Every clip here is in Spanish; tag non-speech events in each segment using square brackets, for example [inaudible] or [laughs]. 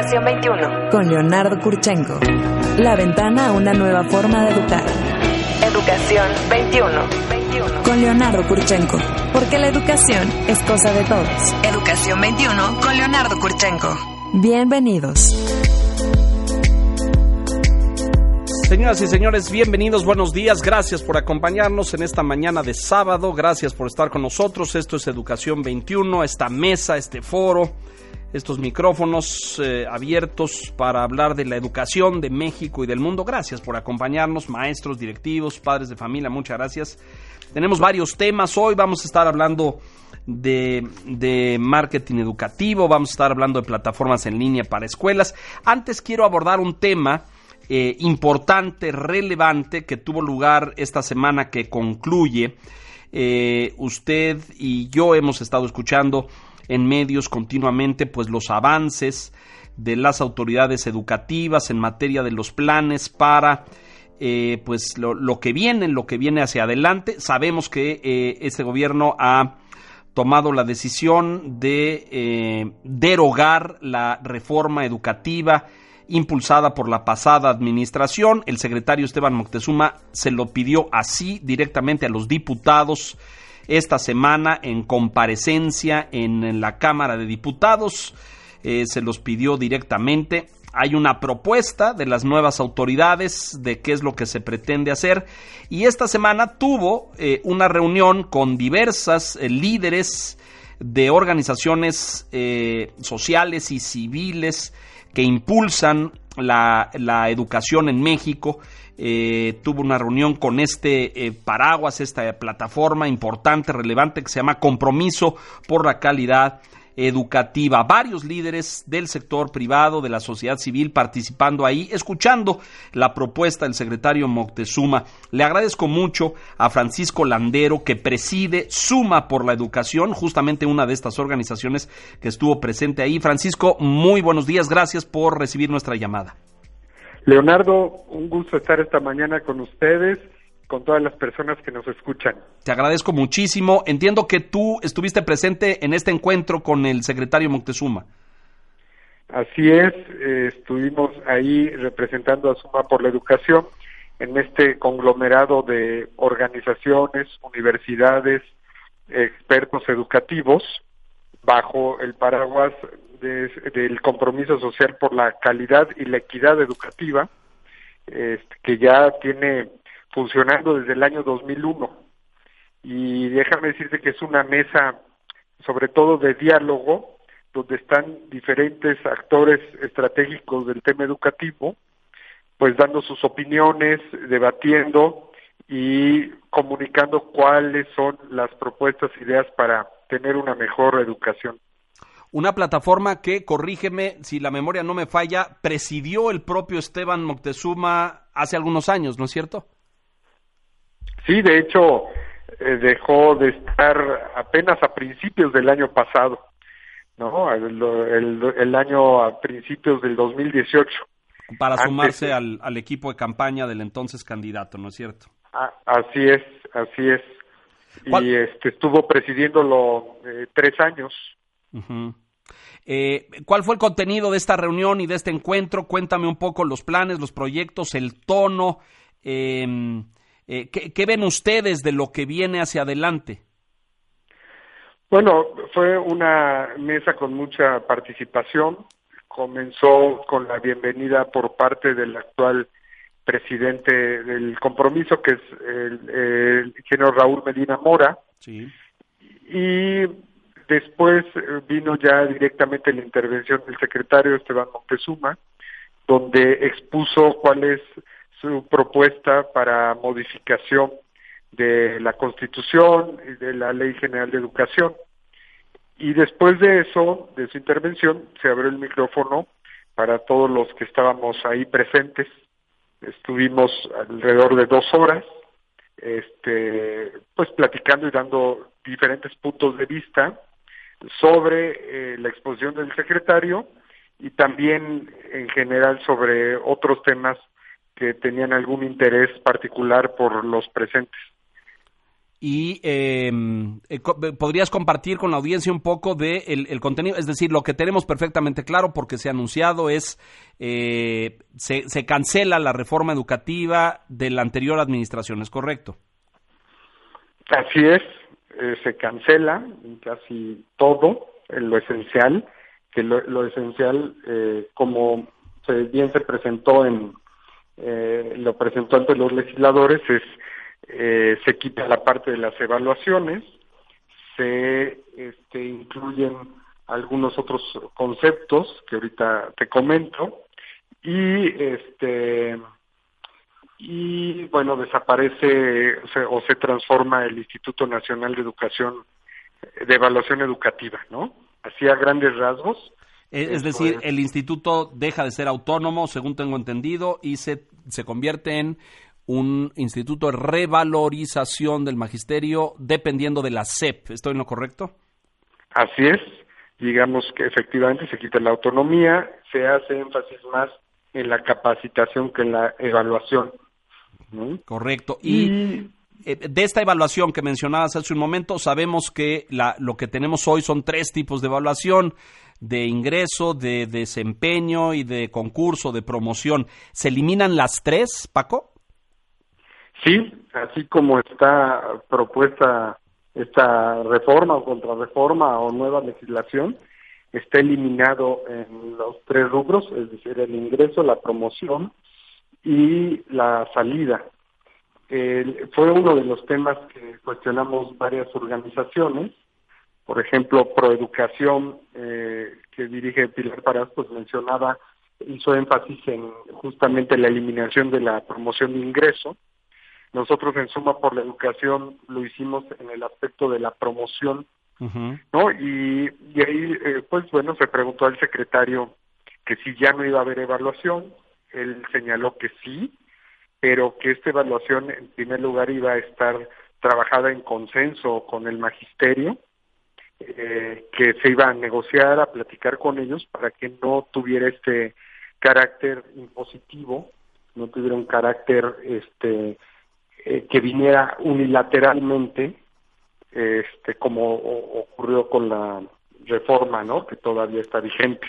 Educación 21. Con Leonardo Kurchenko. La ventana a una nueva forma de educar. Educación 21. 21. Con Leonardo Kurchenko. Porque la educación es cosa de todos. Educación 21 con Leonardo Kurchenko. Bienvenidos. Señoras y señores, bienvenidos, buenos días, gracias por acompañarnos en esta mañana de sábado, gracias por estar con nosotros, esto es Educación 21, esta mesa, este foro, estos micrófonos eh, abiertos para hablar de la educación de México y del mundo, gracias por acompañarnos, maestros, directivos, padres de familia, muchas gracias. Tenemos varios temas, hoy vamos a estar hablando de, de, marketing educativo, vamos a estar hablando de plataformas en línea para escuelas. Antes quiero abordar un tema eh, importante, relevante, que tuvo lugar esta semana que concluye. Eh, usted y yo hemos estado escuchando en medios continuamente pues los avances de las autoridades educativas en materia de los planes para eh, pues lo, que viene, lo que viene hacia adelante. Sabemos que ese gobierno ha tomado la decisión de eh, derogar la reforma educativa impulsada por la pasada administración. El secretario Esteban Moctezuma se lo pidió así directamente a los diputados esta semana en comparecencia en, la Cámara de Diputados. Eh, se los pidió directamente. Hay una propuesta de las nuevas autoridades de qué es lo que se pretende hacer y esta semana tuvo eh, una reunión con diversas eh, líderes de organizaciones sociales y civiles que impulsan la educación en México. Eh, tuvo una reunión con este eh, paraguas, esta plataforma importante, relevante, que se llama Compromiso por la Calidad educativa. Varios líderes del sector privado, de la sociedad civil participando ahí, escuchando la propuesta del secretario Moctezuma. Le agradezco mucho a Francisco Landero, que preside Suma por la Educación, justamente una de estas organizaciones que estuvo presente ahí. Francisco, muy buenos días, gracias por recibir nuestra llamada. Leonardo, un gusto estar esta mañana con ustedes con todas las personas que nos escuchan. Te agradezco muchísimo. Entiendo que tú estuviste presente en este encuentro con el secretario Moctezuma. Así es, eh, estuvimos ahí representando a Suma por la Educación en este conglomerado de organizaciones, universidades, expertos educativos, bajo el paraguas de, del compromiso social por la calidad y la equidad educativa, este, que ya tiene funcionando desde el año 2001. Y déjame decirte que es una mesa, sobre todo de diálogo, donde están diferentes actores estratégicos del tema educativo, pues dando sus opiniones, debatiendo y comunicando cuáles son las propuestas, ideas para tener una mejor educación. Una plataforma que, corrígeme si la memoria no me falla, presidió el propio Esteban Moctezuma hace algunos años, ¿no es cierto? Sí, de hecho, eh, dejó de estar apenas a principios del año pasado, ¿no? El, el, el año a principios del 2018. Para sumarse al, al, equipo de campaña del entonces candidato, ¿no es cierto? Así es, así es. ¿Cuál? Y este, estuvo presidiéndolo eh, tres años. Eh, ¿Cuál fue el contenido de esta reunión y de este encuentro? Cuéntame un poco los planes, los proyectos, el tono. Eh, eh, ¿qué, ¿Qué ven ustedes de lo que viene hacia adelante? Bueno, fue una mesa con mucha participación. Comenzó con la bienvenida por parte del actual presidente del compromiso, que es el, el ingeniero Raúl Medina Mora. Sí. Y después vino ya directamente la intervención del secretario Esteban Montezuma, donde expuso cuál es su propuesta para modificación de la Constitución y de la Ley General de Educación. Y después de eso, de su intervención, se abrió el micrófono para todos los que estábamos ahí presentes. Estuvimos alrededor de dos horas, este, pues platicando y dando diferentes puntos de vista sobre eh, la exposición del secretario y también en general sobre otros temas que tenían algún interés particular por los presentes. y em, eh, podrías compartir con la audiencia un poco de el, contenido, es decir, lo que tenemos perfectamente claro porque se ha anunciado es eh, se, se, cancela la reforma educativa de la anterior administración, ¿es correcto? Así es, eh, se cancela casi todo, lo esencial, que lo, lo esencial, como se, bien se presentó en, lo presentó ante los legisladores, es eh, se quita la parte de las evaluaciones, se este, incluyen algunos otros conceptos que ahorita te comento y este y bueno desaparece o se, transforma el Instituto Nacional de Educación de Evaluación Educativa, ¿no? Así a grandes rasgos. Es, decir, el instituto deja de ser autónomo, según tengo entendido, y se, se convierte en un instituto de revalorización del magisterio dependiendo de la SEP. ¿Estoy en lo correcto? Así es. Digamos que efectivamente se quita la autonomía, se hace énfasis más en la capacitación que en la evaluación. Correcto. Y, eh, de esta evaluación que mencionabas hace un momento, sabemos que la, lo que tenemos hoy son tres tipos de evaluación de ingreso, de desempeño y de concurso, de promoción. ¿Se eliminan las tres, Paco? Sí, así como está propuesta esta reforma o contrarreforma o nueva legislación, está eliminado en los tres rubros, es decir, el ingreso, la promoción y la salida. fue uno de los temas que cuestionamos varias organizaciones, por ejemplo, Proeducación, eh, que dirige Pilar Parás, pues mencionaba, hizo énfasis en justamente la eliminación de la promoción de ingreso, nosotros en Suma por la Educación lo hicimos en el aspecto de la promoción, ¿no? Y, ahí, eh, pues bueno, se preguntó al secretario que si ya no iba a haber evaluación, él señaló que sí, pero que esta evaluación en primer lugar iba a estar trabajada en consenso con el magisterio, eh, que se iba a negociar, a platicar con ellos para que no tuviera este carácter impositivo, no tuviera un carácter este eh, que viniera unilateralmente, este, como ocurrió con la reforma, ¿no? Que todavía está vigente.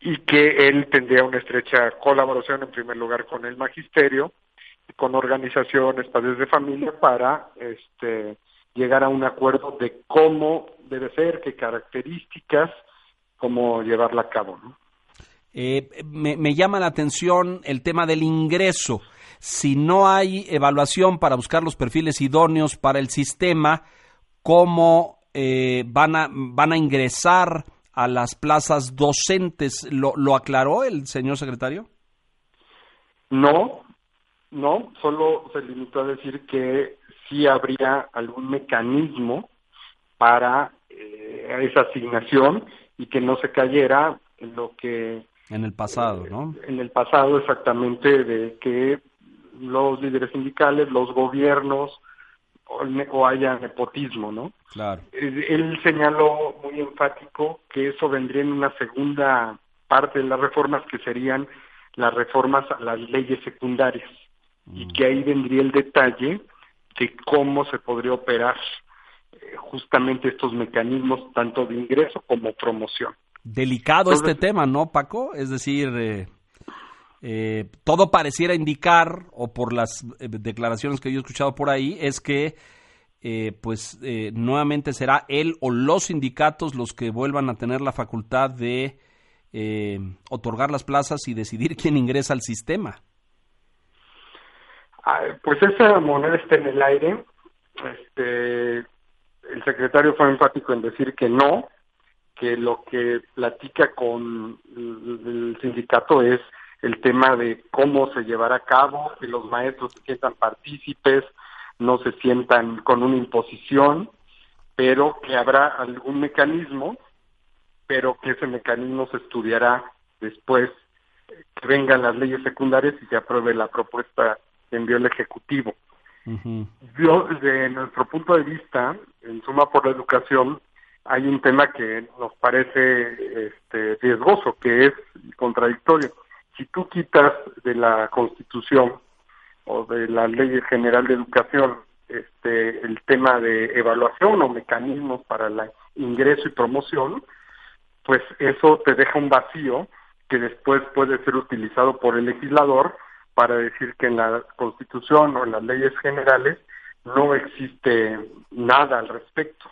Y que él tendría una estrecha colaboración, en primer lugar, con el magisterio, con organizaciones, padres de familia, para este, llegar a un acuerdo de cómo debe ser, qué características, cómo llevarla a cabo, ¿no? Eh, me, me, llama la atención el tema del ingreso si no hay evaluación para buscar los perfiles idóneos para el sistema, ¿cómo eh, van, a, van a ingresar a las plazas docentes? ¿Lo, ¿Lo aclaró el señor secretario? No, no, solo se limitó a decir que sí habría algún mecanismo para eh, esa asignación y que no se cayera en lo que en el pasado, ¿no? En el pasado exactamente de que los líderes sindicales, los gobiernos o, haya nepotismo, ¿no? Claro. Él señaló muy enfático que eso vendría en una segunda parte de las reformas que serían las reformas a las leyes secundarias y mm. que ahí vendría el detalle de cómo se podría operar eh, justamente estos mecanismos tanto de ingreso como promoción. Delicado este tema, ¿no, Paco? Es decir, eh, eh, todo pareciera indicar, o por las eh, declaraciones que yo he escuchado por ahí, es que eh, pues nuevamente será él o los sindicatos los que vuelvan a tener la facultad de otorgar las plazas y decidir quién ingresa al sistema. Ah, pues esa moneda está en el aire. Este, el secretario fue enfático en decir que no, que lo que platica con el sindicato es el tema de cómo se llevará a cabo, que los maestros se sientan partícipes, no se sientan con una imposición, pero que habrá algún mecanismo, pero que ese mecanismo se estudiará después que vengan las leyes secundarias y se apruebe la propuesta que envió el Ejecutivo. Yo, desde nuestro punto de vista, en suma por la educación, hay un tema que nos parece este, riesgoso, que es contradictorio si tú quitas de la Constitución o de la Ley General de Educación este, el tema de evaluación o mecanismos para el ingreso y promoción, pues eso te deja un vacío que después puede ser utilizado por el legislador para decir que en la Constitución o en las leyes generales no existe nada al respecto.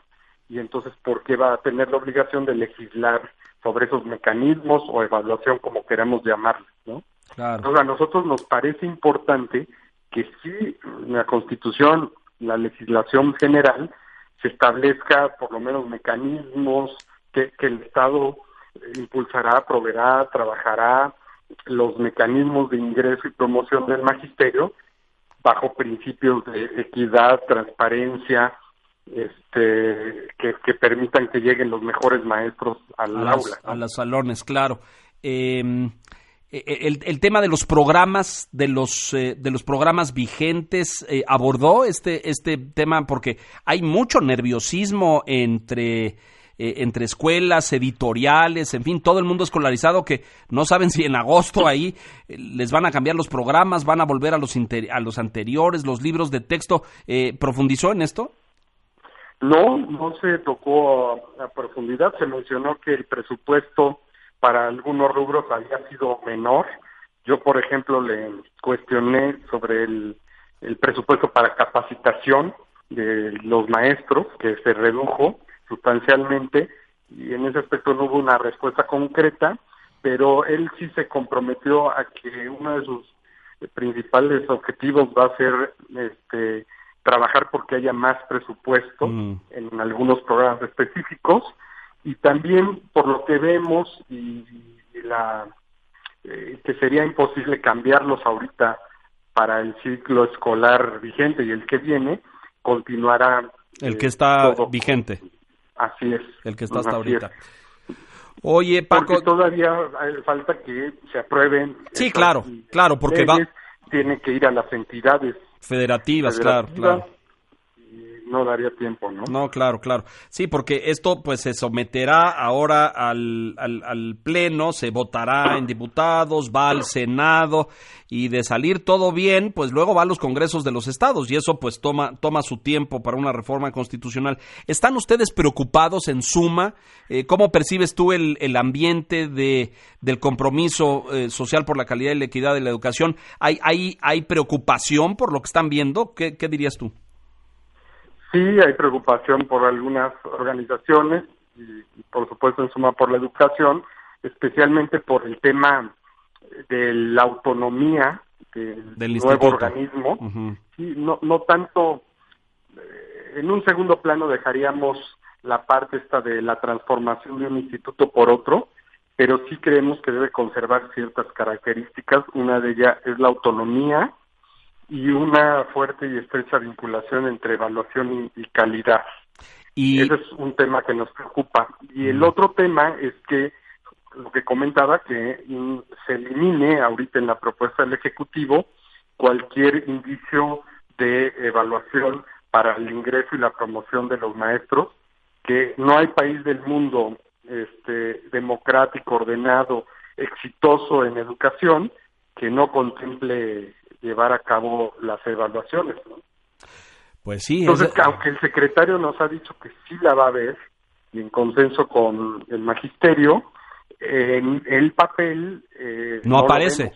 Y entonces, ¿por qué va a tener la obligación de legislar sobre esos mecanismos o evaluación, como queramos llamarlos? Entonces, a nosotros nos parece importante que sí la Constitución, la legislación general, se establezca por lo menos mecanismos que, que el Estado impulsará, proveerá, trabajará los mecanismos de ingreso y promoción del magisterio bajo principios de equidad, transparencia, este, que, permitan que lleguen los mejores maestros al aula. A los salones, claro. Em, el, el, tema de los programas, de los, eh, de los programas vigentes, eh, abordó este, este tema porque hay mucho nerviosismo entre eh, entre escuelas, editoriales, en fin, todo el mundo escolarizado que no saben si en agosto ahí eh, les van a cambiar los programas, van a volver a los, a los anteriores, los libros de texto. Eh, ¿Profundizó en esto? No, no se tocó a, profundidad. Se mencionó que el presupuesto para algunos rubros había sido menor. Yo, por ejemplo, le cuestioné sobre el, el presupuesto para capacitación de los maestros, que se redujo sustancialmente y en ese aspecto no hubo una respuesta concreta, pero él sí se comprometió a que uno de sus principales objetivos va a ser este trabajar porque haya más presupuesto mm. en algunos programas específicos y también por lo que vemos y, la eh, que sería imposible cambiarlos ahorita para el ciclo escolar vigente y el que viene continuará el que está eh, vigente Así es. El que está hasta ahorita. Oye, Paco. Porque todavía falta que se aprueben. Sí, claro, claro, porque va. Tiene que ir a las entidades federativas, claro, claro no daría tiempo, ¿no? No, claro, claro. Sí, porque esto pues se someterá ahora al, al, Pleno, se votará en diputados, va al Senado y de salir todo bien, pues luego va a los congresos de los estados y eso pues toma, toma su tiempo para una reforma constitucional. ¿Están ustedes preocupados en suma? Eh, ¿Cómo percibes tú el, el ambiente de, del compromiso eh, social por la calidad y la equidad de la educación? ¿Hay, hay, hay preocupación por lo que están viendo? ¿Qué, qué dirías tú? Sí, hay preocupación por algunas organizaciones y, por supuesto en suma por la educación, especialmente por el tema de la autonomía del, nuevo organismo. no, no tanto, eh, en un segundo plano dejaríamos la parte esta de la transformación de un instituto por otro, pero sí creemos que debe conservar ciertas características. Una de ellas es la autonomía y una fuerte y estrecha vinculación entre evaluación y, calidad. Y... Ese es un tema que nos preocupa. Y el otro tema es que lo que comentaba, que se elimine ahorita en la propuesta del Ejecutivo cualquier indicio de evaluación para el ingreso y la promoción de los maestros, que no hay país del mundo este, democrático, ordenado, exitoso en educación que no contemple llevar a cabo las evaluaciones. Pues sí. Entonces, aunque el secretario nos ha dicho que sí la va a ver, y en consenso con el magisterio, en el papel... Eh, no, aparece.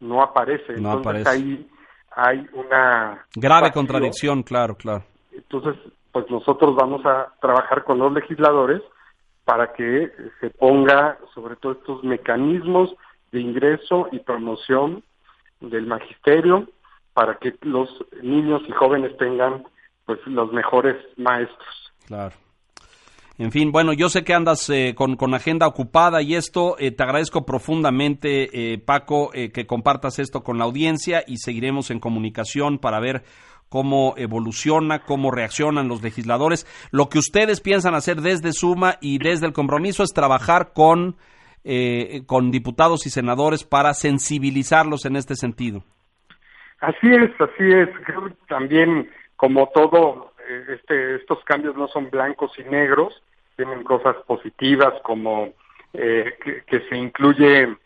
no aparece. No Entonces, ahí hay una... Grave contradicción, claro, claro. Entonces, pues nosotros vamos a trabajar con los legisladores para que se ponga sobre todo estos mecanismos de ingreso y promoción del magisterio para que los niños y jóvenes tengan pues los mejores maestros. Claro. En fin, bueno, yo sé que andas eh, con, con, agenda ocupada y esto, eh, te agradezco profundamente, eh, Paco, que compartas esto con la audiencia y seguiremos en comunicación para ver cómo evoluciona, cómo reaccionan los legisladores. Lo que ustedes piensan hacer desde Suma y desde el compromiso es trabajar con eh, con diputados y senadores para sensibilizarlos en este sentido. Así es, así es. También, como todo, eh, este, estos cambios no son blancos y negros, tienen cosas positivas como eh, que, se incluye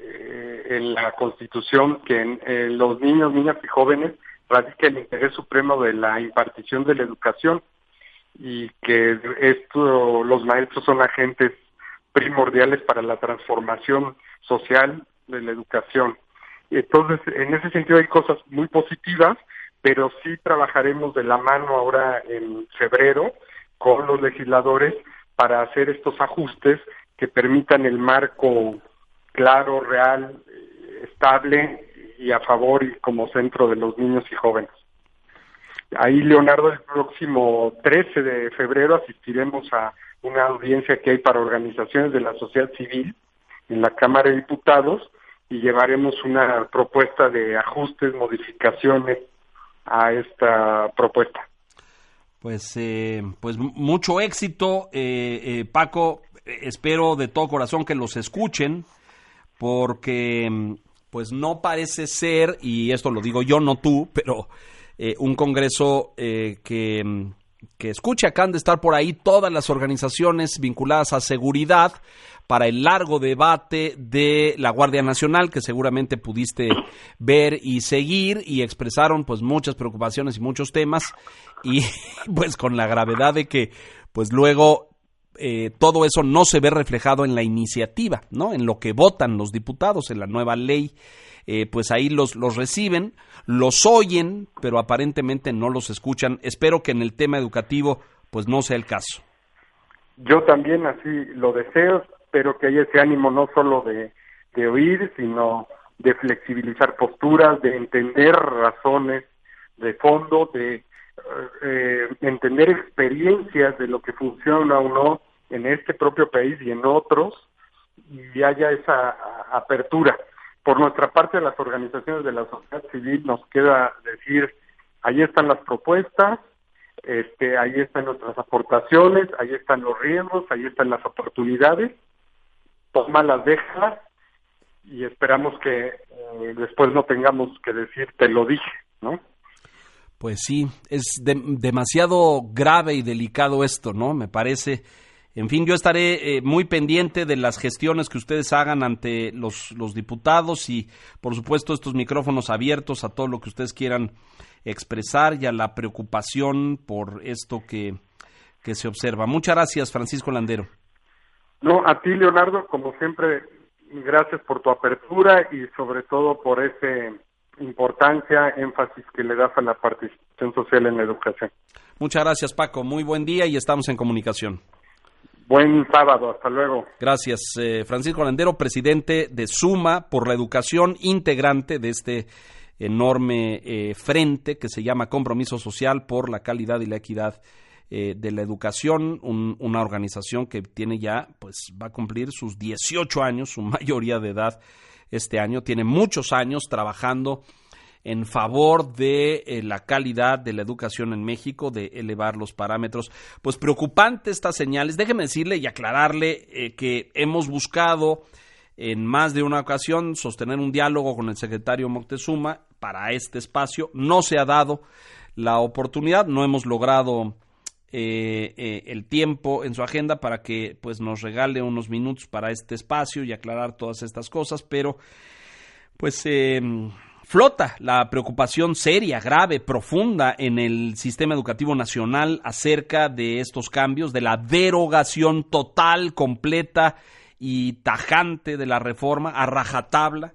en la Constitución que los niños, niñas y jóvenes radica el interés supremo de la impartición de la educación y que esto los maestros son agentes primordiales para la transformación social de la educación. Entonces, en ese sentido hay cosas muy positivas, pero sí trabajaremos de la mano ahora en febrero con los legisladores para hacer estos ajustes que permitan el marco claro, real, estable y a favor y como centro de los niños y jóvenes. Ahí, Leonardo, el próximo 13 de febrero asistiremos a una audiencia que hay para organizaciones de la sociedad civil en la Cámara de Diputados y llevaremos una propuesta de ajustes, modificaciones a esta propuesta. Pues, eh, pues mucho éxito, eh, eh, Paco. Espero de todo corazón que los escuchen, porque pues no parece ser, y esto lo digo yo, no tú, pero un Congreso que, que escucha que han de estar por ahí todas las organizaciones vinculadas a seguridad, para el largo debate de la Guardia Nacional que seguramente pudiste ver y seguir y expresaron pues muchas preocupaciones y muchos temas y [laughs] pues con la gravedad de que pues luego eh, todo eso no se ve reflejado en la iniciativa, ¿no? En lo que votan los diputados, en la nueva ley, eh, pues ahí los, los reciben, los oyen, pero aparentemente no los escuchan. Espero que en el tema educativo, pues no sea el caso. Yo también así lo deseo, pero que haya ese ánimo no solo de, oír, sino de flexibilizar posturas, de entender razones de fondo, de eh, entender experiencias de lo que funciona o no en este propio país y en otros, y haya esa apertura. Por nuestra parte, las organizaciones de la sociedad civil nos queda decir, ahí están las propuestas, este, ahí están nuestras aportaciones, ahí están los riesgos, ahí están las oportunidades, las déjalas y esperamos que eh, después no tengamos que decir te lo dije, ¿no? Pues sí, es demasiado grave y delicado esto, ¿no? Me parece. En fin, yo estaré eh, muy pendiente de las gestiones que ustedes hagan ante los, los diputados y, por supuesto, estos micrófonos abiertos a todo lo que ustedes quieran expresar y a la preocupación por esto que, que se observa. Muchas gracias, Francisco Landero. No, a ti, Leonardo, como siempre, gracias por tu apertura y sobre todo por esa importancia, énfasis que le das a la participación social en la educación. Muchas gracias, Paco. Muy buen día y estamos en comunicación. Buen sábado, hasta luego. Gracias, eh, Francisco Landero, presidente de Suma por la educación integrante de este enorme eh, frente que se llama Compromiso Social por la Calidad y la Equidad eh, de la educación, una organización que tiene ya, pues va a cumplir sus 18 años, su [laughs] mayoría de edad este año, tiene muchos años trabajando en favor de eh, la calidad de la educación en México, de elevar los parámetros. Pues preocupante estas señales. Déjeme decirle y aclararle eh, que hemos buscado en más de una ocasión sostener un diálogo con el secretario Moctezuma para este espacio. No se ha dado la oportunidad, no hemos logrado eh, eh, el tiempo en su agenda para que pues nos regale unos minutos para este espacio y aclarar todas estas cosas, pero pues eh, flota la preocupación seria, grave, profunda en el sistema educativo nacional acerca de estos cambios, de la derogación total, completa y tajante de la reforma a rajatabla.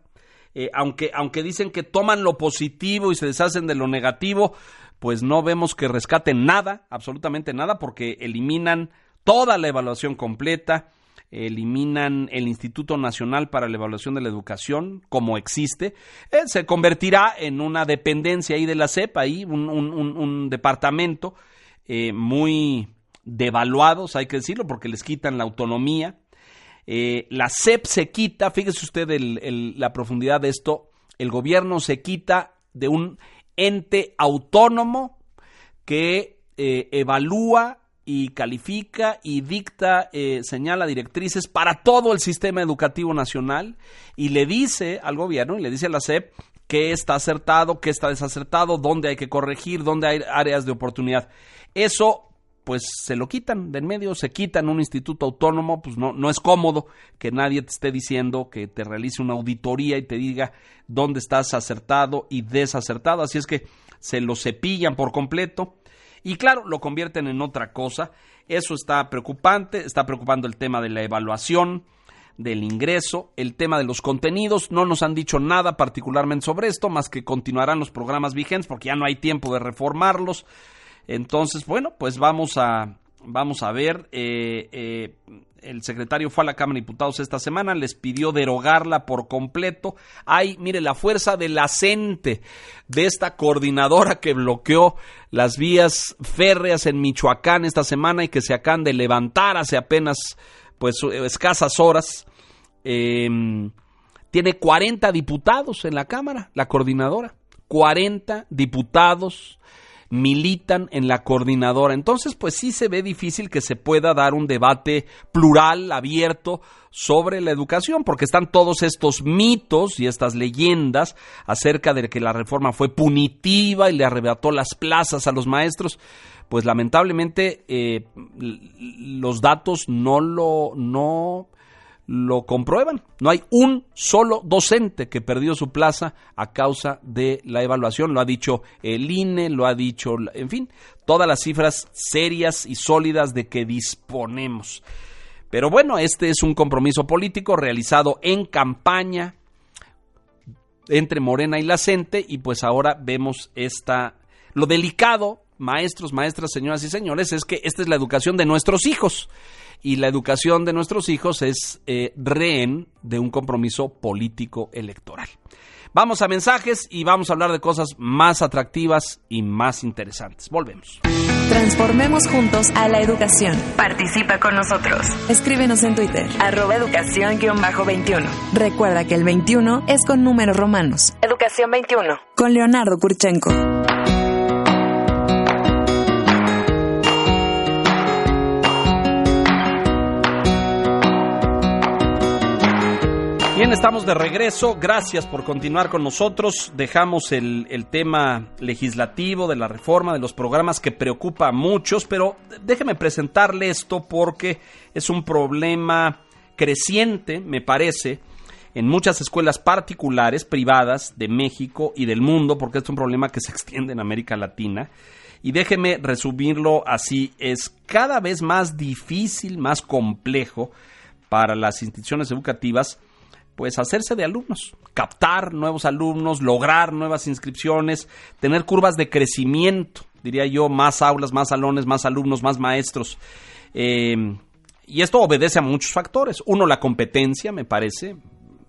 aunque, aunque dicen que toman lo positivo y se deshacen de lo negativo, pues no vemos que rescaten nada, absolutamente nada, porque eliminan toda la evaluación completa, eliminan el Instituto Nacional para la Evaluación de la Educación como existe, eh, se convertirá en una dependencia ahí de la CEP, ahí un, departamento eh, muy devaluados, hay que decirlo, porque les quitan la autonomía. Eh, la CEP se quita, fíjese usted la profundidad de esto, el gobierno se quita de un ente autónomo que evalúa y califica y dicta, eh, señala directrices para todo el sistema educativo nacional y le dice al gobierno y le dice a la SEP qué está acertado, qué está desacertado, dónde hay que corregir, dónde hay áreas de oportunidad. Eso pues se lo quitan de en medio, se quitan un instituto autónomo, pues no, no es cómodo que nadie te esté diciendo que te realice una auditoría y te diga dónde estás acertado y desacertado, así es que se lo cepillan por completo y claro, lo convierten en otra cosa, eso está preocupante, está preocupando el tema de la evaluación, del ingreso, el tema de los contenidos, no nos han dicho nada particularmente sobre esto, más que continuarán los programas vigentes porque ya no hay tiempo de reformarlos. Entonces, bueno, pues vamos a, vamos a ver. Eh, eh, el secretario fue a la Cámara de Diputados esta semana, les pidió derogarla por completo. Hay, mire, la fuerza de la CENTE, de esta coordinadora que bloqueó las vías férreas en Michoacán esta semana y que se acaban de levantar hace apenas pues escasas horas. Em, tiene 40 diputados en la Cámara, la coordinadora. 40 diputados militan en la coordinadora. Entonces, pues sí se ve difícil que se pueda dar un debate plural, abierto sobre la educación, porque están todos estos mitos y estas leyendas acerca de que la reforma fue punitiva y le arrebató las plazas a los maestros. Pues lamentablemente eh, los datos no lo, no lo comprueban. No hay un solo docente que perdió su plaza a causa de la evaluación. Lo ha dicho el INE, lo ha dicho, en fin, todas las cifras serias y sólidas de que disponemos. Pero bueno, este es un compromiso político realizado en campaña entre Morena y la CENTE y pues ahora vemos esta lo delicado, maestros, maestras, señoras y señores, es que esta es la educación de nuestros hijos y la educación de nuestros hijos es eh, rehén de un compromiso político electoral. Vamos a mensajes y vamos a hablar de cosas más atractivas y más interesantes. Volvemos. Transformemos juntos a la educación. Participa con nosotros. Escríbenos en Twitter. Arroba educación-21. Recuerda que el 21 es con números romanos. Educación 21. Con Leonardo Kurchenko. Bien, estamos de regreso. Gracias por continuar con nosotros. Dejamos el, tema legislativo de la reforma de los programas que preocupa a muchos, pero déjeme presentarle esto porque es un problema creciente, me parece, en muchas escuelas particulares, privadas de México y del mundo, porque es un problema que se extiende en América Latina. Y déjeme resumirlo así, es cada vez más difícil, más complejo para las instituciones educativas pues hacerse de alumnos, captar nuevos alumnos, lograr nuevas inscripciones, tener curvas de crecimiento, diría yo, más aulas, más salones, más alumnos, más maestros. Eh, y esto obedece a muchos factores. Uno, la competencia, me parece,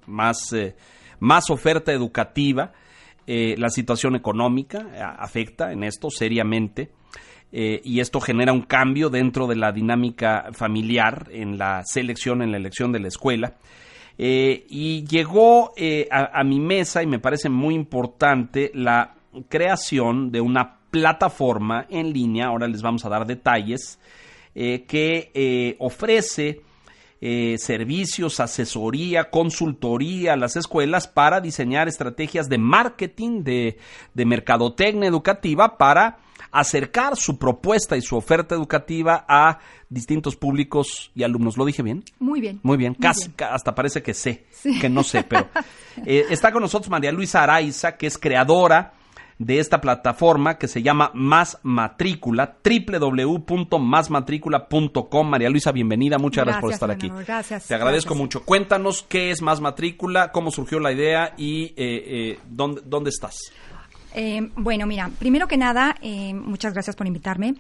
más, eh, más oferta educativa, eh, la situación económica afecta en esto seriamente. y esto genera un cambio dentro de la dinámica familiar en la selección, en la elección de la escuela. Eh, y llegó eh, a, mi mesa, y me parece muy importante, la creación de una plataforma en línea, ahora les vamos a dar detalles, eh, que ofrece servicios, asesoría, consultoría a las escuelas para diseñar estrategias de marketing, de, de mercadotecnia educativa para acercar su propuesta y su oferta educativa a distintos públicos y alumnos. ¿Lo dije bien? Muy bien. Muy bien, casi, hasta parece que sé, que no sé, pero [laughs] eh, está con nosotros María Luisa Araiza, que es creadora de esta plataforma que se llama Más Matrícula, www.másmatrícula.com. María Luisa, bienvenida, muchas gracias, por estar aquí. Gracias. Te agradezco mucho. Cuéntanos qué es Más Matrícula, cómo surgió la idea y eh, eh, dónde, dónde estás. Eh, bueno, mira, primero que nada, eh, muchas gracias por invitarme.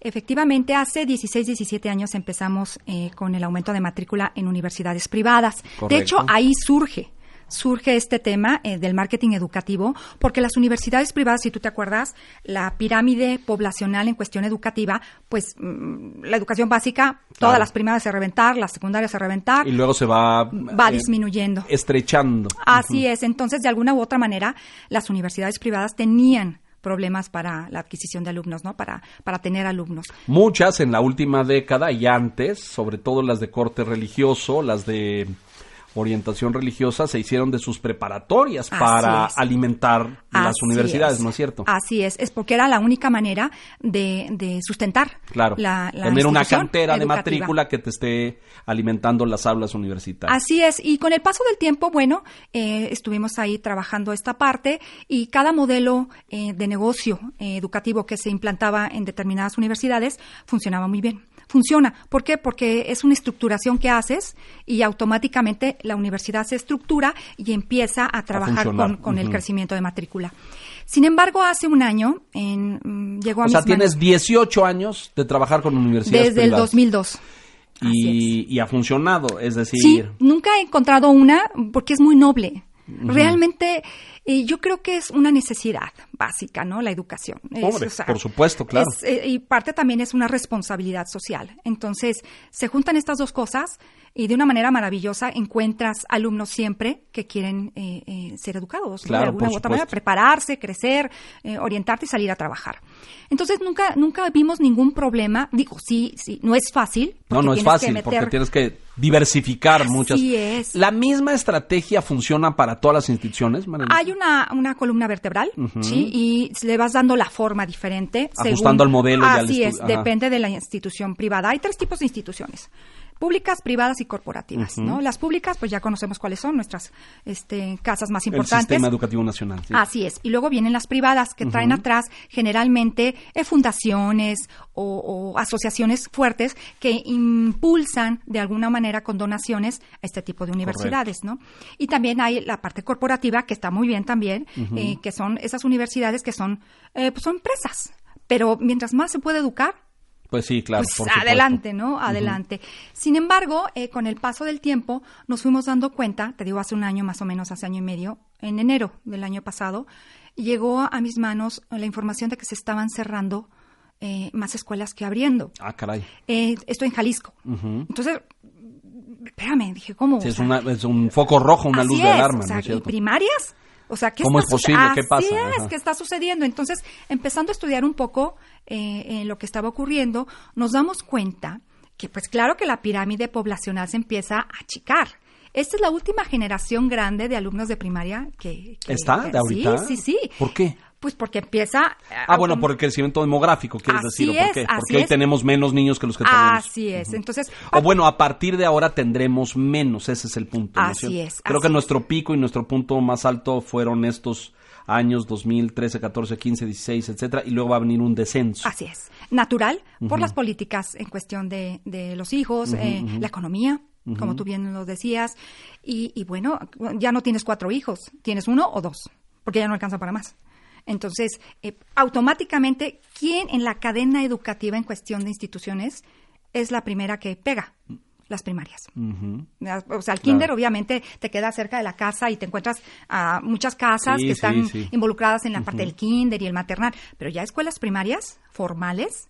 Efectivamente, hace 16, 17 años empezamos eh, con el aumento de matrícula en universidades privadas. De hecho, ahí surge surge este tema eh, del marketing educativo, porque las universidades privadas, si tú te acuerdas, la pirámide poblacional en cuestión educativa, pues mm, la educación básica, todas las primarias se reventar, las secundarias se reventar. Y luego se va... Va eh, disminuyendo. Estrechando. Así es. Entonces, de alguna u otra manera, las universidades privadas tenían problemas para la adquisición de alumnos, ¿no? Para, para tener alumnos. Muchas en la última década y antes, sobre todo las de corte religioso, las de orientación religiosa se hicieron de sus preparatorias para alimentar las universidades, ¿no es cierto? Así es, es porque era la única manera de, sustentar claro, la, tener una cantera de matrícula que te esté alimentando las aulas universitarias. Así es, y con el paso del tiempo, bueno, eh, estuvimos ahí trabajando esta parte y cada modelo eh, de negocio eh, educativo que se implantaba en determinadas universidades funcionaba muy bien funciona. ¿Por qué? Porque es una estructuración que haces y automáticamente la universidad se estructura y empieza a trabajar con, el crecimiento de matrícula. Sin embargo, hace un año en, mm, llegó a O sea, tienes 18 años de trabajar con universidades Desde el 2002. Y, y, ha funcionado, es decir... Sí, nunca he encontrado una porque es muy noble. Realmente eh, yo creo que es una necesidad básica, ¿no? La educación. por supuesto, claro. Eh, y parte también es una responsabilidad social. Entonces, se juntan estas dos cosas y de una manera maravillosa encuentras alumnos siempre que quieren eh, ser educados, de alguna u otra manera, prepararse, crecer, orientarte y salir a trabajar. Entonces, nunca, nunca vimos ningún problema. Digo, sí, sí, no es fácil. No, no es fácil, porque tienes que diversificar muchas. es. ¿La misma estrategia funciona para todas las instituciones? Hay una, una columna vertebral, ¿sí? Y le vas dando la forma diferente. Ajustando al modelo. Así es, depende de la institución privada. Hay tres tipos de instituciones públicas, privadas y corporativas, ¿no? Las públicas, pues ya conocemos cuáles son nuestras este, casas más importantes. El sistema educativo nacional. Así es. Y luego vienen las privadas, que traen atrás generalmente eh, fundaciones o, asociaciones fuertes que impulsan de alguna manera con donaciones a este tipo de universidades, ¿no? Y también hay la parte corporativa, que está muy bien también, eh, que son esas universidades que son, eh, pues son empresas. Pero mientras más se puede educar, pues sí, claro. Pues adelante, ¿no? Adelante. Sin embargo, eh, con el paso del tiempo nos fuimos dando cuenta, te digo hace un año más o menos, hace año y medio, en enero del año pasado, llegó a mis manos la información de que se estaban cerrando eh, más escuelas que abriendo. Ah, caray. Eh, esto en Jalisco. Entonces, espérame, dije, ¿cómo? Sí, es, es, un foco rojo, una luz de alarma, ¿no es? ¿Y primarias? O sea, ¿qué ¿Cómo es posible? ¿Qué pasa? es, ¿qué está sucediendo? Entonces, empezando a estudiar un poco eh, en lo que estaba ocurriendo, nos damos cuenta que, pues claro que la pirámide poblacional se empieza a achicar. Esta es la última generación grande de alumnos de primaria que... ¿Está? ¿De ahorita? Sí, sí, sí. ¿Por qué? Pues porque empieza... Ah, bueno, por el crecimiento demográfico, quieres decir. por qué? Porque hoy tenemos menos niños que los que tenemos. Así es. Entonces... O bueno, a partir de ahora tendremos menos, ese es el punto. Así es. Creo que nuestro pico y nuestro punto más alto fueron estos años 2013, 14, 15, 16, etcétera, y luego va a venir un descenso. Así es. Natural, por las políticas en cuestión de, de los hijos, eh, la economía, como tú bien lo decías, y, y bueno, ya no tienes cuatro hijos, tienes uno o dos, porque ya no alcanza para más. Entonces, eh, automáticamente, ¿quién en la cadena educativa en cuestión de instituciones es la primera que pega? Las primarias. O sea, el kinder obviamente te queda cerca de la casa y te encuentras a muchas casas que están involucradas en la parte del kinder y el maternal, pero ya escuelas primarias formales,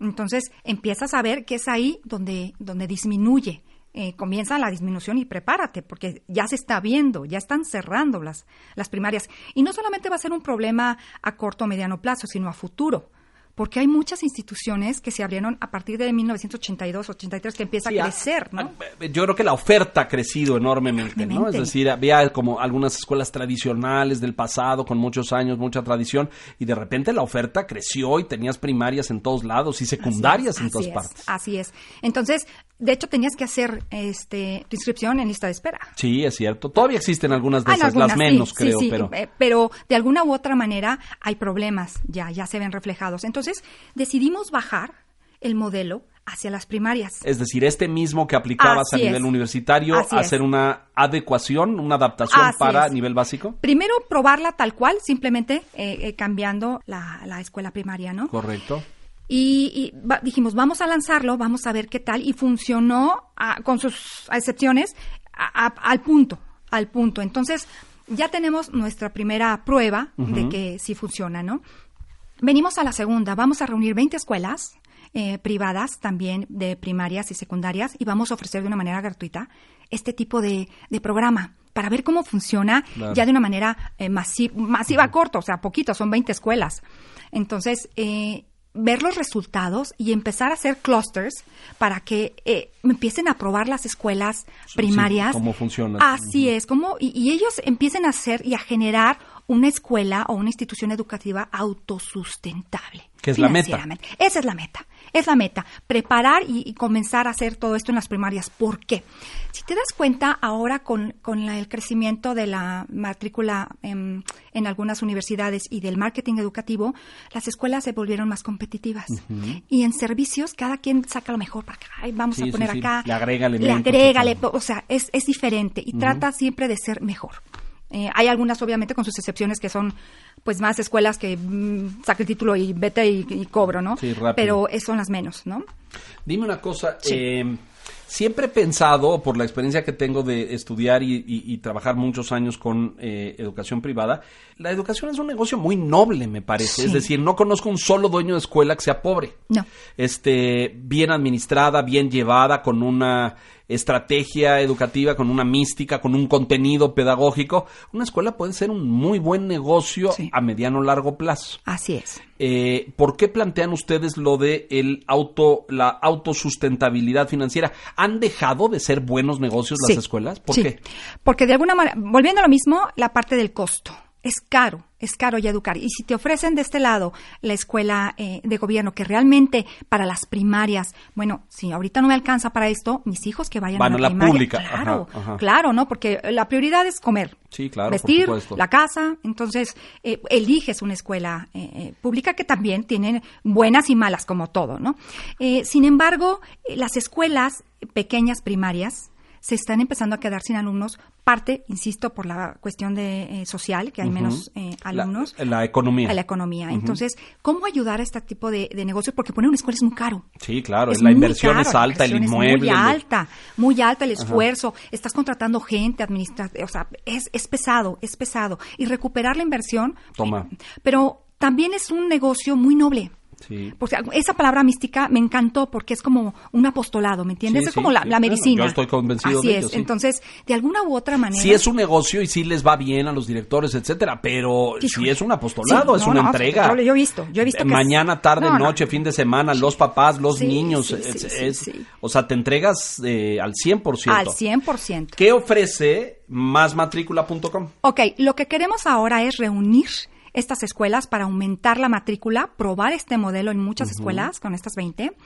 entonces empiezas a ver que es ahí donde, donde disminuye eh, comienza la disminución y prepárate, porque ya se está viendo, ya están cerrando las, las primarias. Y no solamente va a ser un problema a corto o mediano plazo, sino a futuro porque hay muchas instituciones que se abrieron a partir de 1982, 83, que empieza a crecer, ¿no? Yo creo que la oferta ha crecido enormemente, ¿no? Es decir, había como algunas escuelas tradicionales del pasado con muchos años, mucha tradición, y de repente la oferta creció y tenías primarias en todos lados y secundarias en todas partes. Así es. Entonces, de hecho, tenías que hacer este, tu inscripción en lista de espera. Sí, es cierto. Todavía existen algunas de esas, las menos, creo, pero... Eh, pero de alguna u otra manera hay problemas, ya, ya se ven reflejados. Entonces, decidimos bajar el modelo hacia las primarias. Es decir, este mismo que aplicabas a nivel universitario, hacer una adecuación, una adaptación para nivel básico. Primero probarla tal cual, simplemente eh, eh, cambiando la, la, escuela primaria, ¿no? Correcto. Y, dijimos, vamos a lanzarlo, vamos a ver qué tal. Y funcionó, con sus excepciones, al punto, al punto. Entonces, ya tenemos nuestra primera prueba de que sí funciona, ¿no? Venimos a la segunda, vamos a reunir 20 escuelas eh, privadas también de primarias y secundarias y vamos a ofrecer de una manera gratuita este tipo de, programa para ver cómo funciona ya de una manera eh, masiva, masiva corta, o sea, poquito, son 20 escuelas. Entonces, eh, ver los resultados y empezar a hacer clusters para que eh, empiecen a probar las escuelas primarias. cómo funciona. Así es, como y, y, ellos empiecen a hacer y a generar una escuela o una institución educativa autosustentable. Que es la meta. Esa es la meta. Es la meta, preparar y, comenzar a hacer todo esto en las primarias. ¿Por qué? Si te das cuenta, ahora con, con el crecimiento de la matrícula en, en, algunas universidades y del marketing educativo, las escuelas se volvieron más competitivas. Y en servicios, cada quien saca lo mejor para que vamos a poner acá. Le agrega Le agrega, o sea, es, es diferente y trata siempre de ser mejor. Eh, hay algunas, obviamente, con sus excepciones que son pues más escuelas que mm, saque el título y vete y, cobro, ¿no? Sí, rápido. Pero son las menos, ¿no? Dime una cosa, eh, siempre he pensado, por la experiencia que tengo de estudiar y, trabajar muchos años con eh, educación privada, la educación es un negocio muy noble, me parece. Es decir, no conozco un solo dueño de escuela que sea pobre. No. Este, bien administrada, bien llevada, con una estrategia educativa, con una mística, con un contenido pedagógico, una escuela puede ser un muy buen negocio a mediano o largo plazo. Así es. Eh, ¿Por qué plantean ustedes lo de el auto, la autosustentabilidad financiera? ¿Han dejado de ser buenos negocios las escuelas? ¿Por qué? Porque de alguna manera, volviendo a lo mismo, la parte del costo es caro, es caro ya educar. Y si te ofrecen de este lado la escuela eh, de gobierno, que realmente para las primarias, bueno, si ahorita no me alcanza para esto, mis hijos que vayan a la, la primaria. pública. Claro, claro, ¿no? Porque la prioridad es comer. Sí, claro, vestir, la casa. Entonces, eh, eliges una escuela eh, pública que también tiene buenas y malas, como todo, ¿no? sin embargo, las escuelas pequeñas primarias, se están empezando a quedar sin alumnos, parte, insisto, por la cuestión de eh, social, que hay menos eh, alumnos. La, economía. la economía. Entonces, ¿cómo ayudar a este tipo de, negocios? Porque poner una escuela es muy caro. Sí, claro, la inversión es alta, el inmueble. muy alta, muy alta el esfuerzo. Estás contratando gente, administrativa, o sea, es, es pesado, es pesado. Y recuperar la inversión. Toma. pero también es un negocio muy noble. Sí. Porque esa palabra mística me encantó porque es como un apostolado, ¿me entiendes? es como la, medicina. yo estoy convencido Así de es. Entonces, de alguna u otra manera. Sí es un negocio y sí les va bien a los directores, etcétera, pero sí, es un apostolado, es una entrega. Yo, he visto, yo he visto que mañana, tarde, noche, fin de semana, los papás, los niños, es, o sea, te entregas eh, al 100%. Al 100%. ¿Qué ofrece másmatrícula.com? Ok, lo que queremos ahora es reunir estas escuelas para aumentar la matrícula, probar este modelo en muchas escuelas, con estas 20,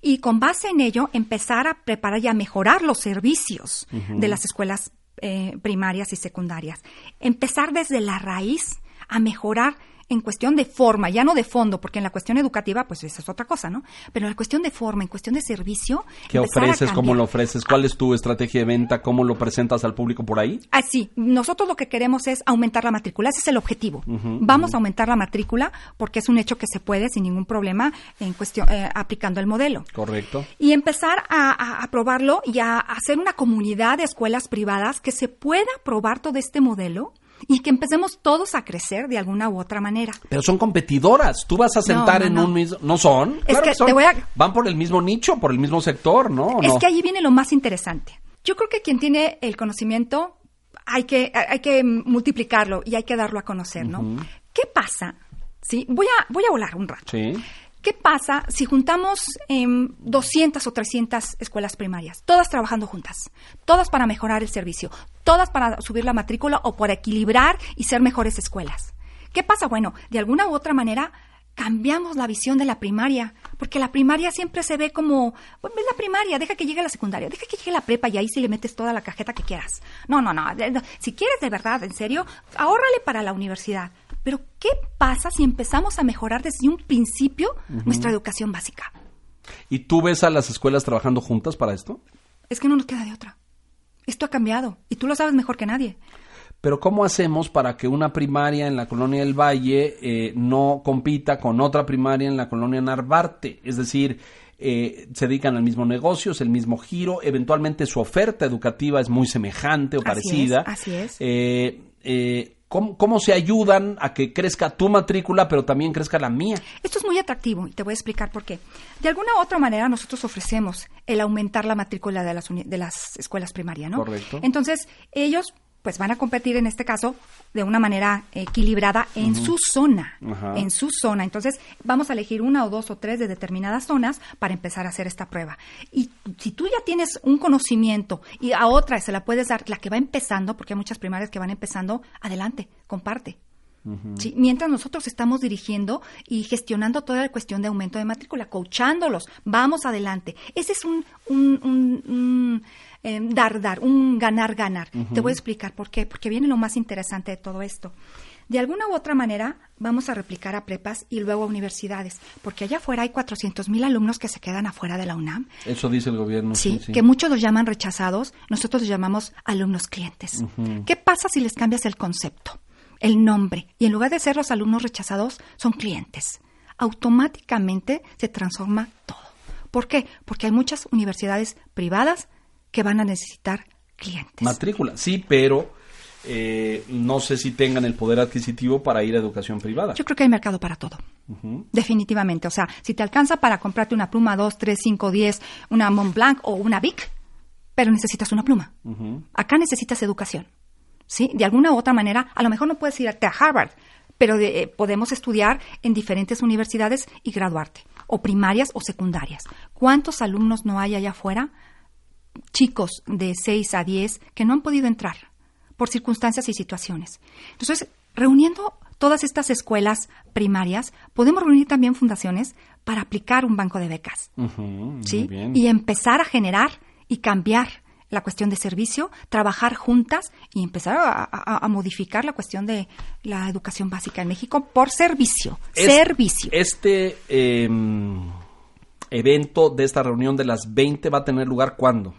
y con base en ello empezar a preparar y a mejorar los servicios de las escuelas eh, primarias y secundarias. Empezar desde la raíz a mejorar en cuestión de forma, ya no de fondo, porque en la cuestión educativa, pues esa es otra cosa, ¿no? Pero en la cuestión de forma, en cuestión de servicio. ¿Qué ofreces? ¿Cómo lo ofreces? ¿Cuál es tu estrategia de venta? ¿Cómo lo presentas al público por ahí? Así, nosotros lo que queremos es aumentar la matrícula, ese es el objetivo. Vamos a aumentar la matrícula porque es un hecho que se puede sin ningún problema en cuestión, eh, aplicando el modelo. Correcto. Y empezar a, a probarlo y a hacer una comunidad de escuelas privadas que se pueda probar todo este modelo y que empecemos todos a crecer de alguna u otra manera. Pero son competidoras. Tú vas a sentar en un mismo. ¿No son? Es que, Te voy a... Van por el mismo nicho, por el mismo sector, ¿no? Es que allí viene lo más interesante. Yo creo que quien tiene el conocimiento hay que, hay que multiplicarlo y hay que darlo a conocer, ¿no? ¿Qué pasa? Sí, voy a, voy a volar un rato. Sí. ¿Qué pasa si juntamos 200 o 300 escuelas primarias, todas trabajando juntas, todas para mejorar el servicio, todas para subir la matrícula o para equilibrar y ser mejores escuelas? ¿Qué pasa? Bueno, de alguna u otra manera cambiamos la visión de la primaria, porque la primaria siempre se ve como, pues la primaria, deja que llegue la secundaria, deja que llegue la prepa y ahí sí le metes toda la cajeta que quieras. No, no, no, si quieres de verdad, en serio, ahórrale para la universidad. Pero ¿qué pasa si empezamos a mejorar desde un principio nuestra educación básica? ¿Y tú ves a las escuelas trabajando juntas para esto? Es que no nos queda de otra. Esto ha cambiado y tú lo sabes mejor que nadie. Pero ¿cómo hacemos para que una primaria en la colonia del Valle eh, no compita con otra primaria en la colonia Narvarte? Es decir, eh, se dedican al mismo negocio, es el mismo giro, eventualmente su oferta educativa es muy semejante o parecida. así es. Eh, ¿Cómo, se ayudan a que crezca tu matrícula, pero también crezca la mía? Esto es muy atractivo y te voy a explicar por qué. De alguna u otra manera nosotros ofrecemos el aumentar la matrícula de las, de las escuelas primarias, ¿no? Correcto. Entonces, ellos pues van a competir en este caso de una manera equilibrada en su zona, en su zona. Entonces, vamos a elegir una o dos o tres de determinadas zonas para empezar a hacer esta prueba. Y si tú ya tienes un conocimiento y a otra se la puedes dar, la que va empezando, porque hay muchas primarias que van empezando, adelante, comparte. Sí, mientras nosotros estamos dirigiendo y gestionando toda la cuestión de aumento de matrícula, coachándolos, vamos adelante. Ese es un, un, un- un, eh, dar, dar, un ganar, ganar. Te voy a explicar por qué, porque viene lo más interesante de todo esto. De alguna u otra manera vamos a replicar a prepas y luego a universidades, porque allá afuera hay 400 mil alumnos que se quedan afuera de la UNAM, Eso dice el gobierno. Sí, Sí, sí. que muchos los llaman rechazados, nosotros los llamamos alumnos clientes. ¿Qué pasa si les cambias el concepto, el nombre, y en lugar de ser los alumnos rechazados, son clientes? Automáticamente se transforma todo. ¿Por qué? Porque hay muchas universidades privadas que van a necesitar clientes. Matrícula, sí, pero eh, no sé si tengan el poder adquisitivo para ir a educación privada. Yo creo que hay mercado para todo. Definitivamente. O sea, si te alcanza para comprarte una pluma 2, 3, 5, 10, una Mont Blanc o una Bic, pero necesitas una pluma. Acá necesitas educación. ¿Sí? De alguna u otra manera, a lo mejor no puedes irte a Harvard, pero de- eh, podemos estudiar en diferentes universidades y graduarte, o primarias o secundarias. ¿Cuántos alumnos no hay allá afuera? Chicos de 6 a 10 que no han podido entrar por circunstancias y situaciones. Entonces, reuniendo todas estas escuelas primarias, podemos reunir también fundaciones para aplicar un banco de becas. ¿sí? Y empezar a generar y cambiar la cuestión de servicio, trabajar juntas y empezar a, a- a modificar la cuestión de la educación básica en México por servicio. Es- servicio. Este eh, evento de esta reunión de las 20 va a tener lugar cuándo?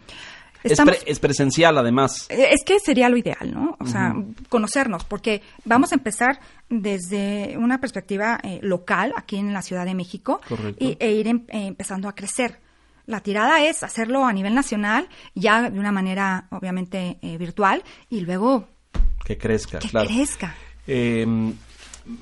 Es, Estamos- pre- es presencial además. Eh, Es que sería lo ideal, ¿no? O sea, conocernos, porque vamos a empezar desde una perspectiva eh, local, aquí en la Ciudad de México, y, e ir em- eh, empezando a crecer. La tirada es hacerlo a nivel nacional, ya de una manera, obviamente, eh, virtual, y luego Que crezca, que claro. crezca. Eh,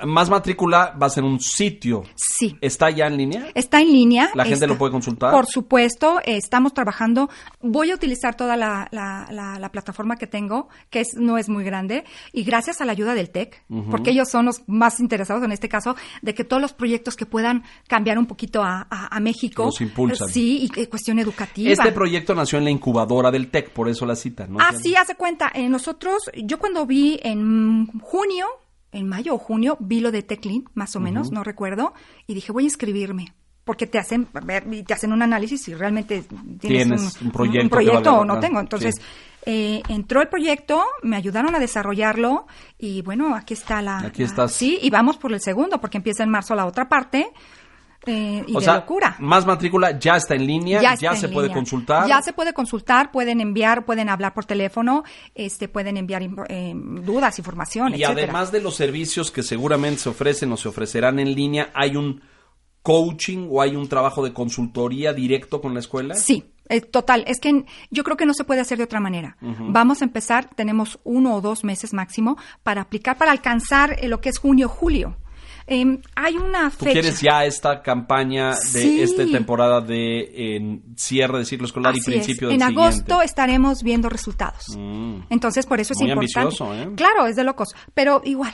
más matrícula va a ser un sitio. Sí. ¿Está ya en línea? Está en línea. ¿La gente está- lo puede consultar? Por supuesto, estamos trabajando. Voy a utilizar toda la, la- la- la plataforma que tengo, que es, no es muy grande, y gracias a la ayuda del TEC, porque ellos son los más interesados en este caso, de que todos los proyectos que puedan cambiar un poquito a, a- a México. Los impulsan. Sí, y cuestión educativa. Este proyecto nació en la incubadora del TEC, por eso la cita, ¿no? Ah, sí, hace cuenta. eh, nosotros, yo cuando vi en junio, en mayo o junio, vi lo de Teclin, más o menos, no recuerdo, y dije, voy a inscribirme. Porque te hacen ver, y te hacen un análisis si realmente tienes, Tienes un proyecto o no tengo. Entonces, Sí. eh, entró el proyecto, me ayudaron a desarrollarlo y bueno, aquí está la... Aquí la- estás. Sí, y vamos por el segundo porque empieza en marzo la otra parte. Eh, y o de sea, locura. más matrícula ya está en línea, ya, se puede consultar. Ya se puede consultar, pueden enviar, pueden hablar por teléfono, este, pueden enviar eh, dudas, información, Y etcétera. además de los servicios que seguramente se ofrecen o se ofrecerán en línea, ¿hay un coaching o hay un trabajo de consultoría directo con la escuela? Sí, eh, total. Es que yo creo que no se puede hacer de otra manera. Vamos a empezar, tenemos uno o dos meses máximo para aplicar, para alcanzar eh, lo que es junio, julio. Eh, hay una ¿Tú fecha. quieres ya esta campaña de Sí. esta temporada de cierre de ciclo escolar y Así es. principio En del agosto estaremos viendo resultados. Mm. Entonces, por eso es Muy importante. ambicioso, ¿eh? Claro, es de locos. Pero igual,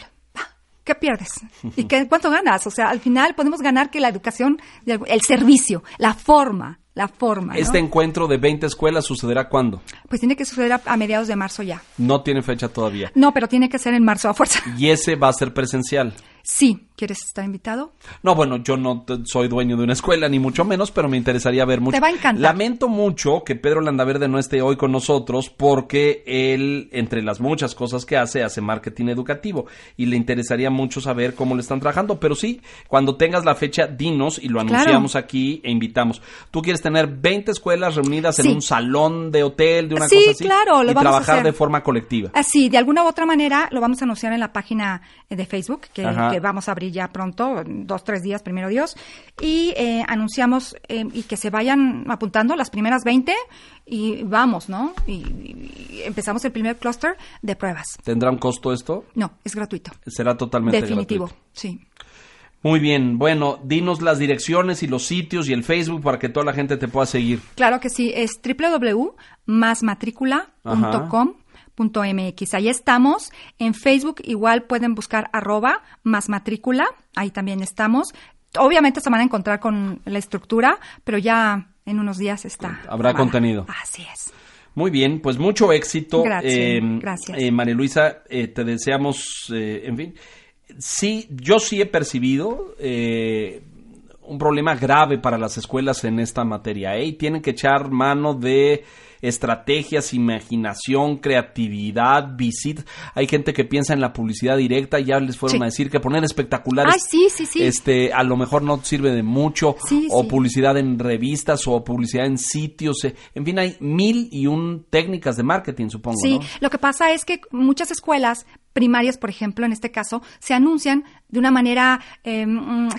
¿qué pierdes? ¿Y qué, cuánto ganas? O sea, al final podemos ganar que la educación, el servicio, la forma, la forma. ¿no? Este encuentro de 20 escuelas sucederá cuándo? Pues tiene que suceder a, a mediados de marzo ya. No tiene fecha todavía. No, pero tiene que ser en marzo a fuerza. Y ese va a ser presencial. Sí, ¿quieres estar invitado? No, bueno, yo no soy dueño de una escuela, ni mucho menos, pero me interesaría ver mucho. Te va a encantar. Lamento mucho que Pedro Landaverde no esté hoy con nosotros porque él, entre las muchas cosas que hace, hace marketing educativo y le interesaría mucho saber cómo le están trabajando. Pero sí, cuando tengas la fecha, dinos y lo Claro. anunciamos aquí e invitamos. ¿Tú quieres tener 20 escuelas reunidas en un salón de hotel, de una Sí, cosa así? claro, lo y vamos a trabajar hacer. de forma colectiva. Así, de alguna u otra manera lo vamos a anunciar en la página eh, de Facebook, que. Vamos a abrir ya pronto, dos, tres días, primero Dios, y eh, anunciamos eh, y que se vayan apuntando las primeras 20 y vamos, ¿no? Y, empezamos el primer clúster de pruebas. ¿Tendrá un costo esto? No, es gratuito. Será totalmente Definitivo, gratuito. sí. Muy bien, bueno, dinos las direcciones y los sitios y el Facebook para que toda la gente te pueda seguir. Claro que sí, es MX. Ahí estamos. En Facebook igual pueden buscar arroba más matrícula. Ahí también estamos. Obviamente se van a encontrar con la estructura, pero ya en unos días está. Habrá contenido. Así es. Muy bien, pues mucho éxito. Gracias. Eh, gracias. eh, María Luisa, eh, te deseamos, eh, en fin, sí, yo sí he percibido un problema grave para las escuelas en esta materia. Y tienen que echar mano de estrategias, imaginación, creatividad, visitas. Hay gente que piensa en la publicidad directa, ya les fueron Sí. a decir que poner espectaculares Ay, sí, sí, sí. este a lo mejor no sirve de mucho Sí, o sí. publicidad en revistas o publicidad en sitios, eh, en fin, hay mil y un técnicas de marketing, supongo, Sí, ¿no? lo que pasa es que muchas escuelas primarias, por ejemplo, en este caso, se anuncian de una manera eh,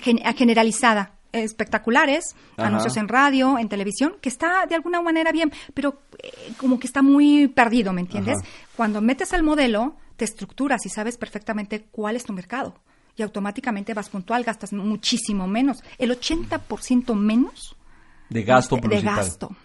gen- generalizada. Espectaculares, Ajá. anuncios en radio, en televisión, que está de alguna manera bien, pero eh, como que está muy perdido, ¿me entiendes? Ajá. Cuando metes el modelo, te estructuras y sabes perfectamente cuál es tu mercado. Y automáticamente vas puntual, gastas muchísimo menos. El 80% menos De gasto de publicitario. gasto.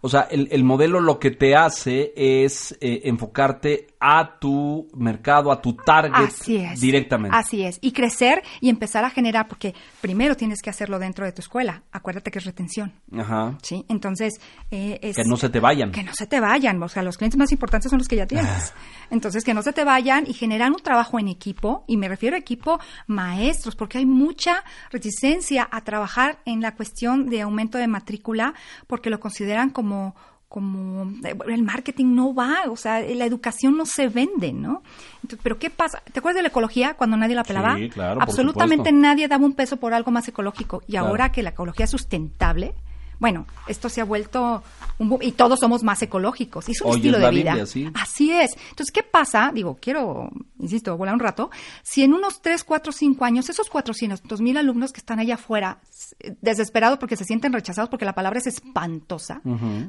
O sea, el, el modelo lo que te hace es eh, enfocarte a tu mercado, a tu target Así es. directamente. Así es. Y crecer y empezar a generar, porque primero tienes que hacerlo dentro de tu escuela. Acuérdate que es retención. Ajá. ¿Sí? Entonces, eh, es. Que no se te vayan. Que no se te vayan. O sea, los clientes más importantes son los que ya tienes. Entonces, que no se te vayan y generar un trabajo en equipo. Y me refiero a equipo maestros, porque hay mucha reticencia a trabajar en la cuestión de aumento de matrícula, porque lo consideran como como eh, el marketing no va, o sea, la educación no se vende, ¿no? Entonces, pero ¿qué pasa? ¿Te acuerdas de la ecología cuando nadie la pelaba? Sí, claro, Absolutamente nadie daba un peso por algo más ecológico. Y Claro. ahora que la ecología es sustentable, bueno, esto se ha vuelto un y todos somos más ecológicos. Y es un Hoy estilo es de vida. Biblia, sí. Así es. Entonces, ¿qué pasa? Digo, quiero, insisto, volar un rato. Si en unos 3, 4, 5 años, esos 400 mil alumnos que están allá afuera, s- desesperados porque se sienten rechazados porque la palabra es espantosa,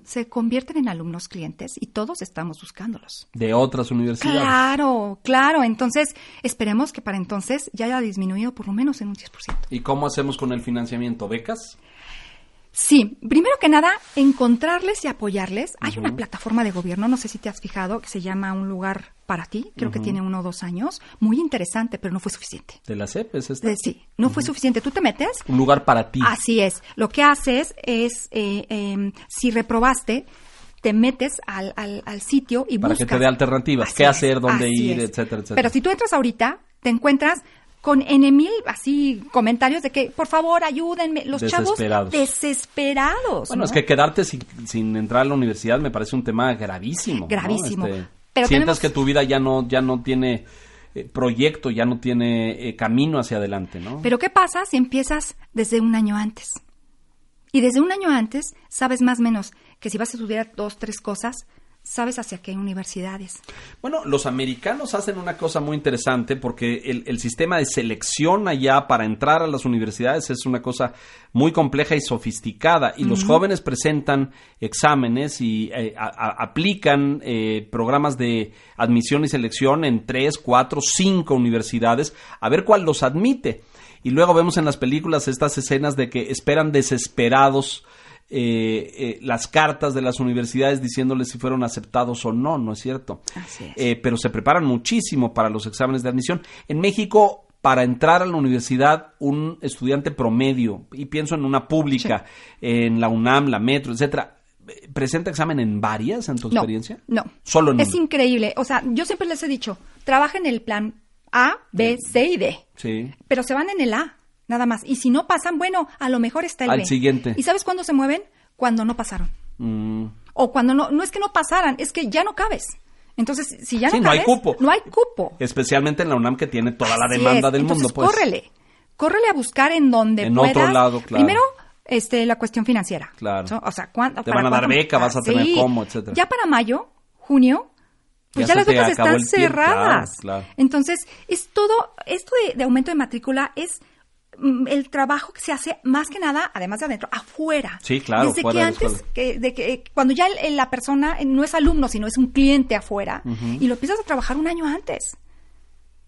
se convierten en alumnos clientes y todos estamos buscándolos. De otras universidades. Claro, claro. Entonces, esperemos que para entonces ya haya disminuido por lo menos en un 10%. ¿Y cómo hacemos con el financiamiento? ¿Becas? Sí, primero que nada, encontrarles y apoyarles. Hay una plataforma de gobierno, no sé si te has fijado, que se llama Un lugar para ti, creo que tiene uno o dos años, muy interesante, pero no fue suficiente. ¿De la CEP es esta? Eh, Sí, no fue suficiente. Tú te metes, Un lugar para ti. así es. Lo que haces es, eh, eh, si reprobaste, te metes al, al, al sitio y Para que buscas. te dé alternativas, Así qué es, hacer, dónde ir, es. etcétera, etcétera. Pero si tú entras ahorita, te encuentras con N mil así comentarios de que, por favor, ayúdenme. Los chavos Desesperados. desesperados. Bueno, ¿no? es que quedarte sin, sin entrar a la universidad me parece un tema gravísimo. ¿no? Gravísimo. Este, Pero sientas tenemos- que tu vida ya no, ya no tiene eh, proyecto, ya no tiene eh, camino hacia adelante, ¿no? Pero ¿qué pasa si empiezas desde un año antes? Y desde un año antes sabes más o menos que si vas a estudiar dos, tres cosas, sabes hacia qué universidades. Bueno, los americanos hacen una cosa muy interesante porque el, el sistema de selección allá para entrar a las universidades es una cosa muy compleja y sofisticada y los jóvenes presentan exámenes y eh, a- a- aplican eh, programas de admisión y selección en tres, cuatro, cinco universidades a ver cuál los admite. Y luego vemos en las películas estas escenas de que esperan desesperados eh, eh, las cartas de las universidades diciéndoles si fueron aceptados o no, ¿no es cierto? Así es. Eh, pero se preparan muchísimo para los exámenes de admisión. En México, para entrar a la universidad, un estudiante promedio, y pienso en una pública, en la UNAM, la Metro, etcétera, ¿presenta examen en varias en tu No, experiencia? no. Solo en Es una. increíble. O sea, yo siempre les he dicho, trabaja en el plan A, B, C y D. Sí. Pero se van en el A, nada más. Y si no pasan, bueno, a lo mejor está el Al B. siguiente. ¿Y sabes cuándo se mueven? Cuando no pasaron. Mm. O cuando no, no es que no pasaran, es que ya no cabes. Entonces, si ya no Sí, no hay cupo. No hay cupo. Especialmente en la UNAM que tiene toda la Así demanda es. del Entonces, mundo, pues. córrele. Córrele a buscar en donde En puedas. otro lado, claro. Primero, este, la cuestión financiera. Claro. So- O sea, ¿cuánto? Te van a dar cuánto- beca, vas a Ah, tener sí. cómo, etcétera. Ya para mayo, junio, pues Ya las becas están tiempo, claro, cerradas. claro. Entonces, es todo, esto de, de aumento de matrícula es el trabajo que se hace más que nada, además de adentro, afuera. Sí, claro, Desde que antes, que, de que cuando ya el- la persona no es alumno, sino es un cliente afuera, y lo empiezas a trabajar un año antes.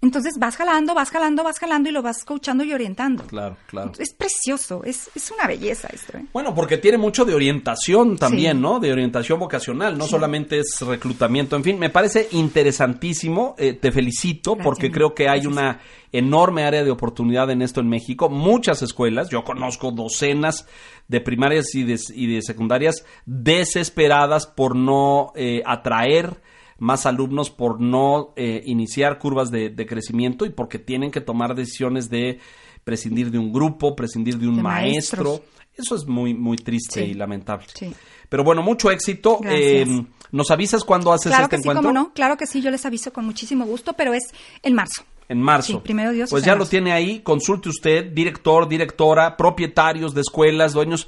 Entonces vas jalando, vas jalando, vas jalando y lo vas coachando y orientando. Claro, claro. Es precioso, es, es una belleza esto. ¿eh? Bueno, porque tiene mucho de orientación también, ¿no? De orientación vocacional, no solamente es reclutamiento. En fin, me parece interesantísimo. Eh, te felicito porque creo que hay una enorme área de oportunidad en esto en México. Muchas escuelas, yo conozco docenas de primarias y de, y de secundarias desesperadas por no eh, atraer más alumnos por no eh, iniciar curvas de, crecimiento y porque tienen que tomar decisiones de prescindir de un grupo, prescindir de un maestro. Eso es muy, muy triste y lamentable. Pero bueno, mucho éxito. Eh, ¿Nos avisas cuando haces claro este que encuentro? No, claro que sí, yo les aviso con muchísimo gusto, pero es en marzo. En marzo. Sí, primero Dios. Pues ya lo tiene ahí, consulte usted, director, directora, propietarios de escuelas, dueños.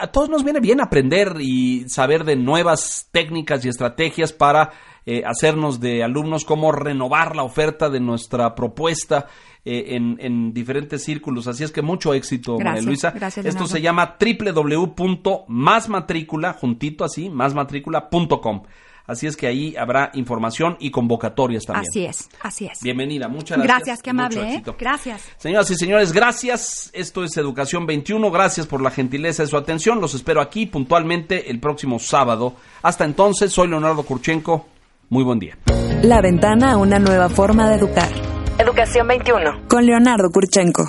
A todos nos viene bien aprender y saber de nuevas técnicas y estrategias para eh, hacernos de alumnos, cómo renovar la oferta de nuestra propuesta eh, en, diferentes círculos. Así es que mucho éxito, María Luisa. Esto se llama www.másmatrícula, juntito así, másmatrícula.com. Así es que ahí habrá información y convocatorias también. Así es, así es. Bienvenida, muchas gracias. Gracias, qué amable. ¿eh? Gracias. Señoras y señores, gracias. Esto es Educación 21. Gracias por la gentileza de su atención. Los espero aquí puntualmente el próximo sábado. Hasta entonces, soy Leonardo Kurchenko. Muy buen día. La ventana a una nueva forma de educar. Educación 21. Con Leonardo Kurchenko.